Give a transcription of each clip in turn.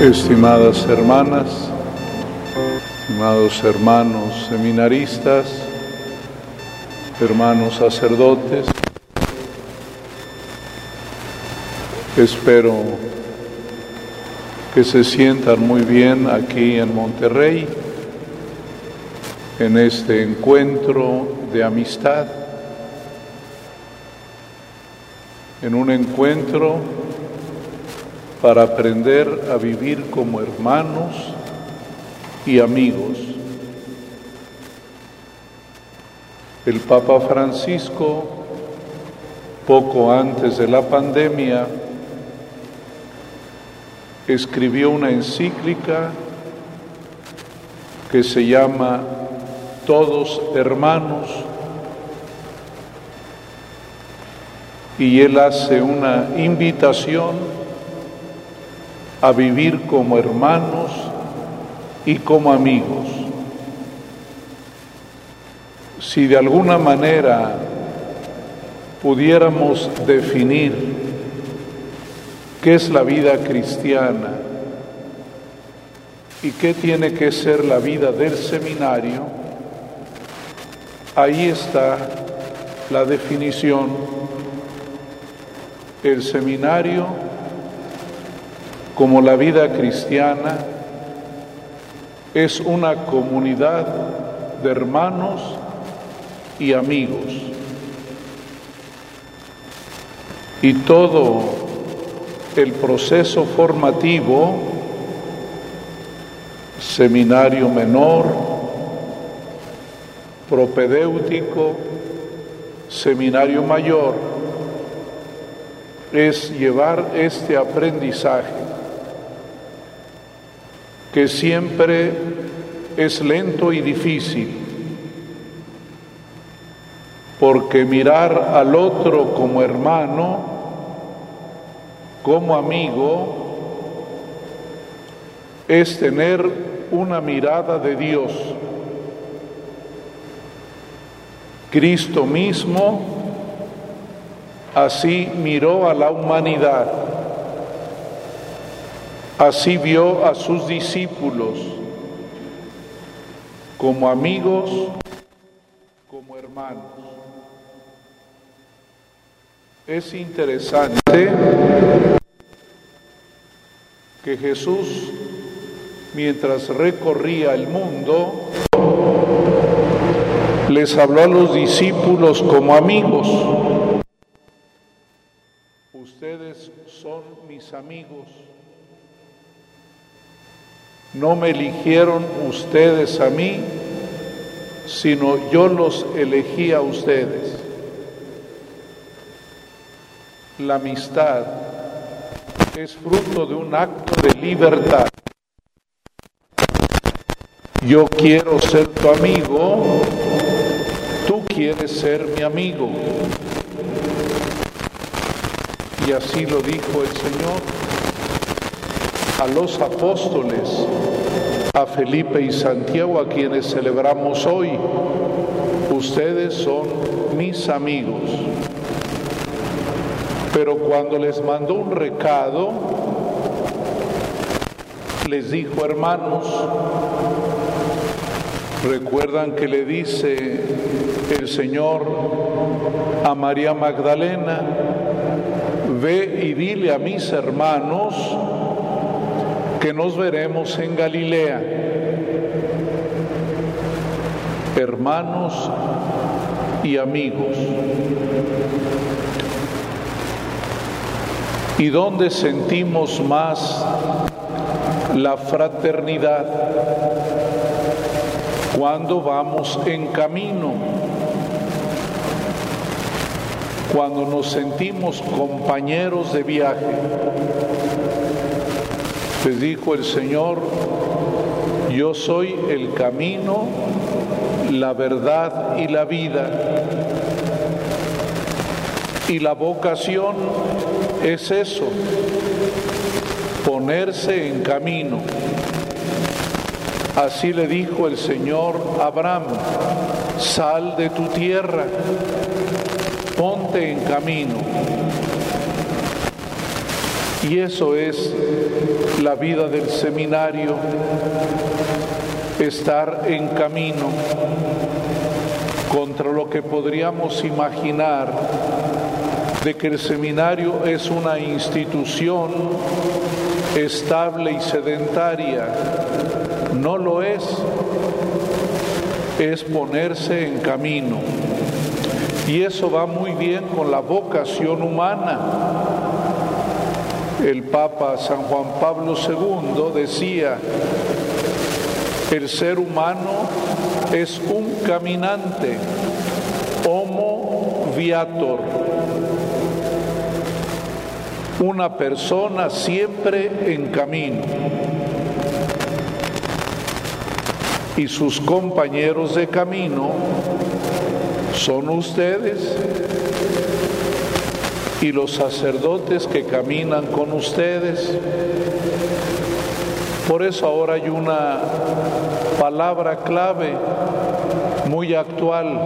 Estimadas hermanas, estimados hermanos seminaristas, hermanos sacerdotes, espero que se sientan muy bien aquí en Monterrey, en este encuentro de amistad, en un encuentro para aprender a vivir como hermanos y amigos. El Papa Francisco, poco antes de la pandemia, escribió una encíclica que se llama Todos Hermanos y él hace una invitación a vivir como hermanos y como amigos. Si de alguna manera pudiéramos definir qué es la vida cristiana y qué tiene que ser la vida del seminario, ahí está la definición. El seminario como la vida cristiana es una comunidad de hermanos y amigos. Y todo el proceso formativo, seminario menor, propedéutico, seminario mayor, es llevar este aprendizaje que siempre es lento y difícil, porque mirar al otro como hermano, como amigo, es tener una mirada de Dios. Cristo mismo así miró a la humanidad Así vio a sus discípulos como amigos, como hermanos. Es interesante que Jesús, mientras recorría el mundo, les habló a los discípulos como amigos. Ustedes son mis amigos no me eligieron ustedes a mí, sino yo los elegí a ustedes. La amistad es fruto de un acto de libertad. Yo quiero ser tu amigo, tú quieres ser mi amigo. Y así lo dijo el Señor a los apóstoles, a Felipe y Santiago, a quienes celebramos hoy. Ustedes son mis amigos. Pero cuando les mandó un recado, les dijo, hermanos, recuerdan que le dice el Señor a María Magdalena, ve y dile a mis hermanos, que nos veremos en Galilea. Hermanos y amigos. ¿Y dónde sentimos más la fraternidad? Cuando vamos en camino, cuando nos sentimos compañeros de viaje les dijo el Señor, yo soy el camino, la verdad y la vida. Y la vocación es eso, ponerse en camino. Así le dijo el Señor a Abraham, sal de tu tierra, ponte en camino Y eso es la vida del seminario, estar en camino contra lo que podríamos imaginar de que el seminario es una institución estable y sedentaria. No lo es, es ponerse en camino. Y eso va muy bien con la vocación humana. El Papa San Juan Pablo II decía, el ser humano es un caminante, homo viator, una persona siempre en camino. Y sus compañeros de camino son ustedes y los sacerdotes que caminan con ustedes. Por eso ahora hay una palabra clave muy actual,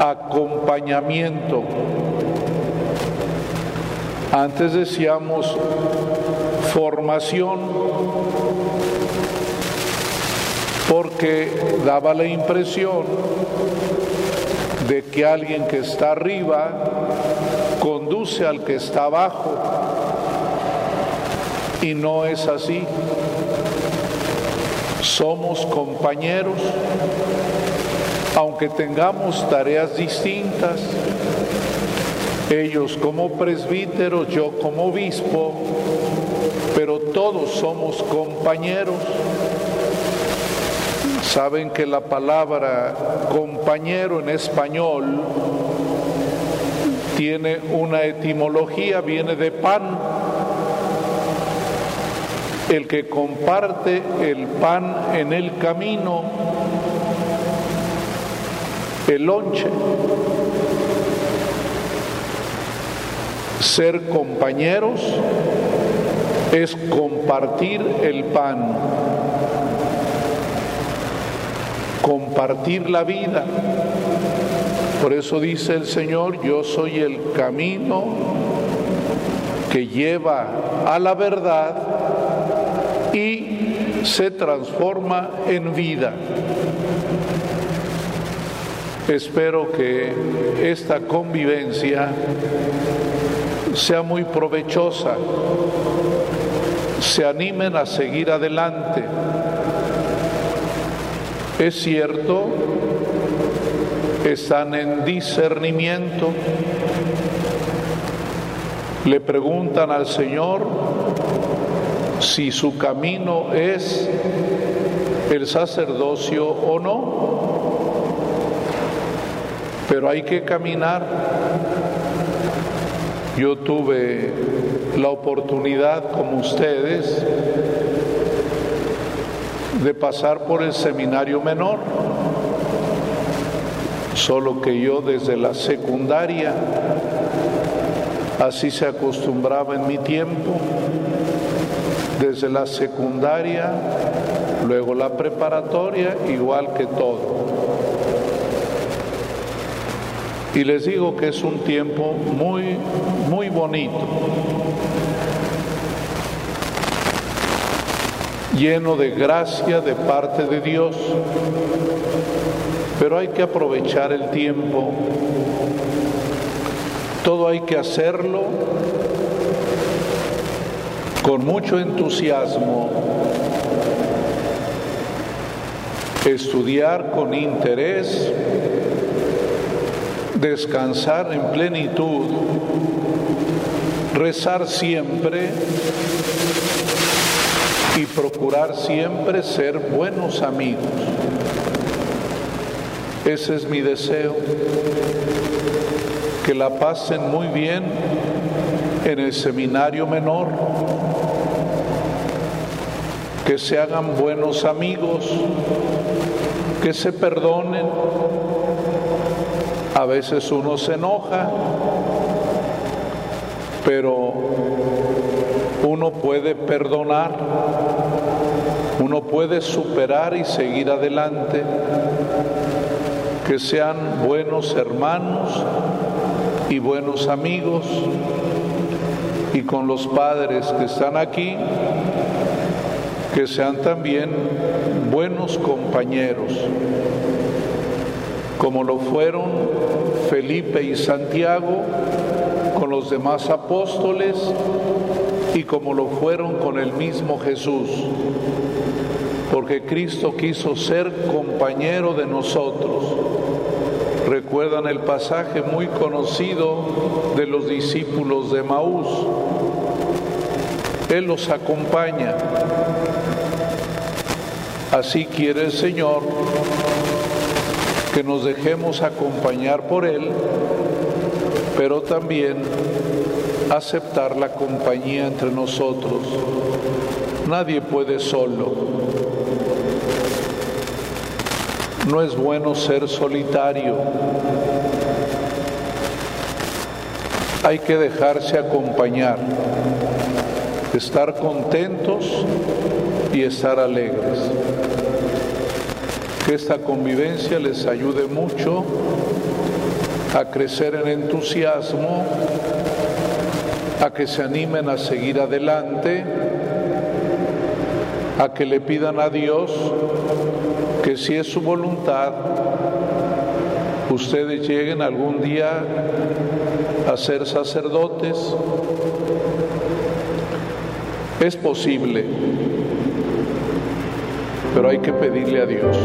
acompañamiento. Antes decíamos formación, porque daba la impresión de que alguien que está arriba conduce al que está abajo. Y no es así. Somos compañeros, aunque tengamos tareas distintas, ellos como presbíteros, yo como obispo, pero todos somos compañeros. Saben que la palabra compañero en español tiene una etimología, viene de pan. El que comparte el pan en el camino, el lonche. Ser compañeros es compartir el pan, compartir la vida. Por eso dice el Señor, yo soy el camino que lleva a la verdad y se transforma en vida. Espero que esta convivencia sea muy provechosa, se animen a seguir adelante. Es cierto, están en discernimiento, le preguntan al Señor si su camino es el sacerdocio o no, pero hay que caminar. Yo tuve la oportunidad, como ustedes, de pasar por el seminario menor solo que yo desde la secundaria, así se acostumbraba en mi tiempo, desde la secundaria, luego la preparatoria, igual que todo. Y les digo que es un tiempo muy, muy bonito, lleno de gracia de parte de Dios pero hay que aprovechar el tiempo. Todo hay que hacerlo con mucho entusiasmo, estudiar con interés, descansar en plenitud, rezar siempre y procurar siempre ser buenos amigos. Ese es mi deseo, que la pasen muy bien en el seminario menor, que se hagan buenos amigos, que se perdonen. A veces uno se enoja, pero uno puede perdonar, uno puede superar y seguir adelante que sean buenos hermanos y buenos amigos y con los padres que están aquí, que sean también buenos compañeros, como lo fueron Felipe y Santiago con los demás apóstoles y como lo fueron con el mismo Jesús, porque Cristo quiso ser compañero de nosotros. Recuerdan el pasaje muy conocido de los discípulos de Maús. Él los acompaña. Así quiere el Señor que nos dejemos acompañar por Él, pero también aceptar la compañía entre nosotros. Nadie puede solo. No es bueno ser solitario. Hay que dejarse acompañar, estar contentos y estar alegres. Que esta convivencia les ayude mucho a crecer en entusiasmo, a que se animen a seguir adelante, a que le pidan a Dios si es su voluntad, ustedes lleguen algún día a ser sacerdotes. Es posible, pero hay que pedirle a Dios.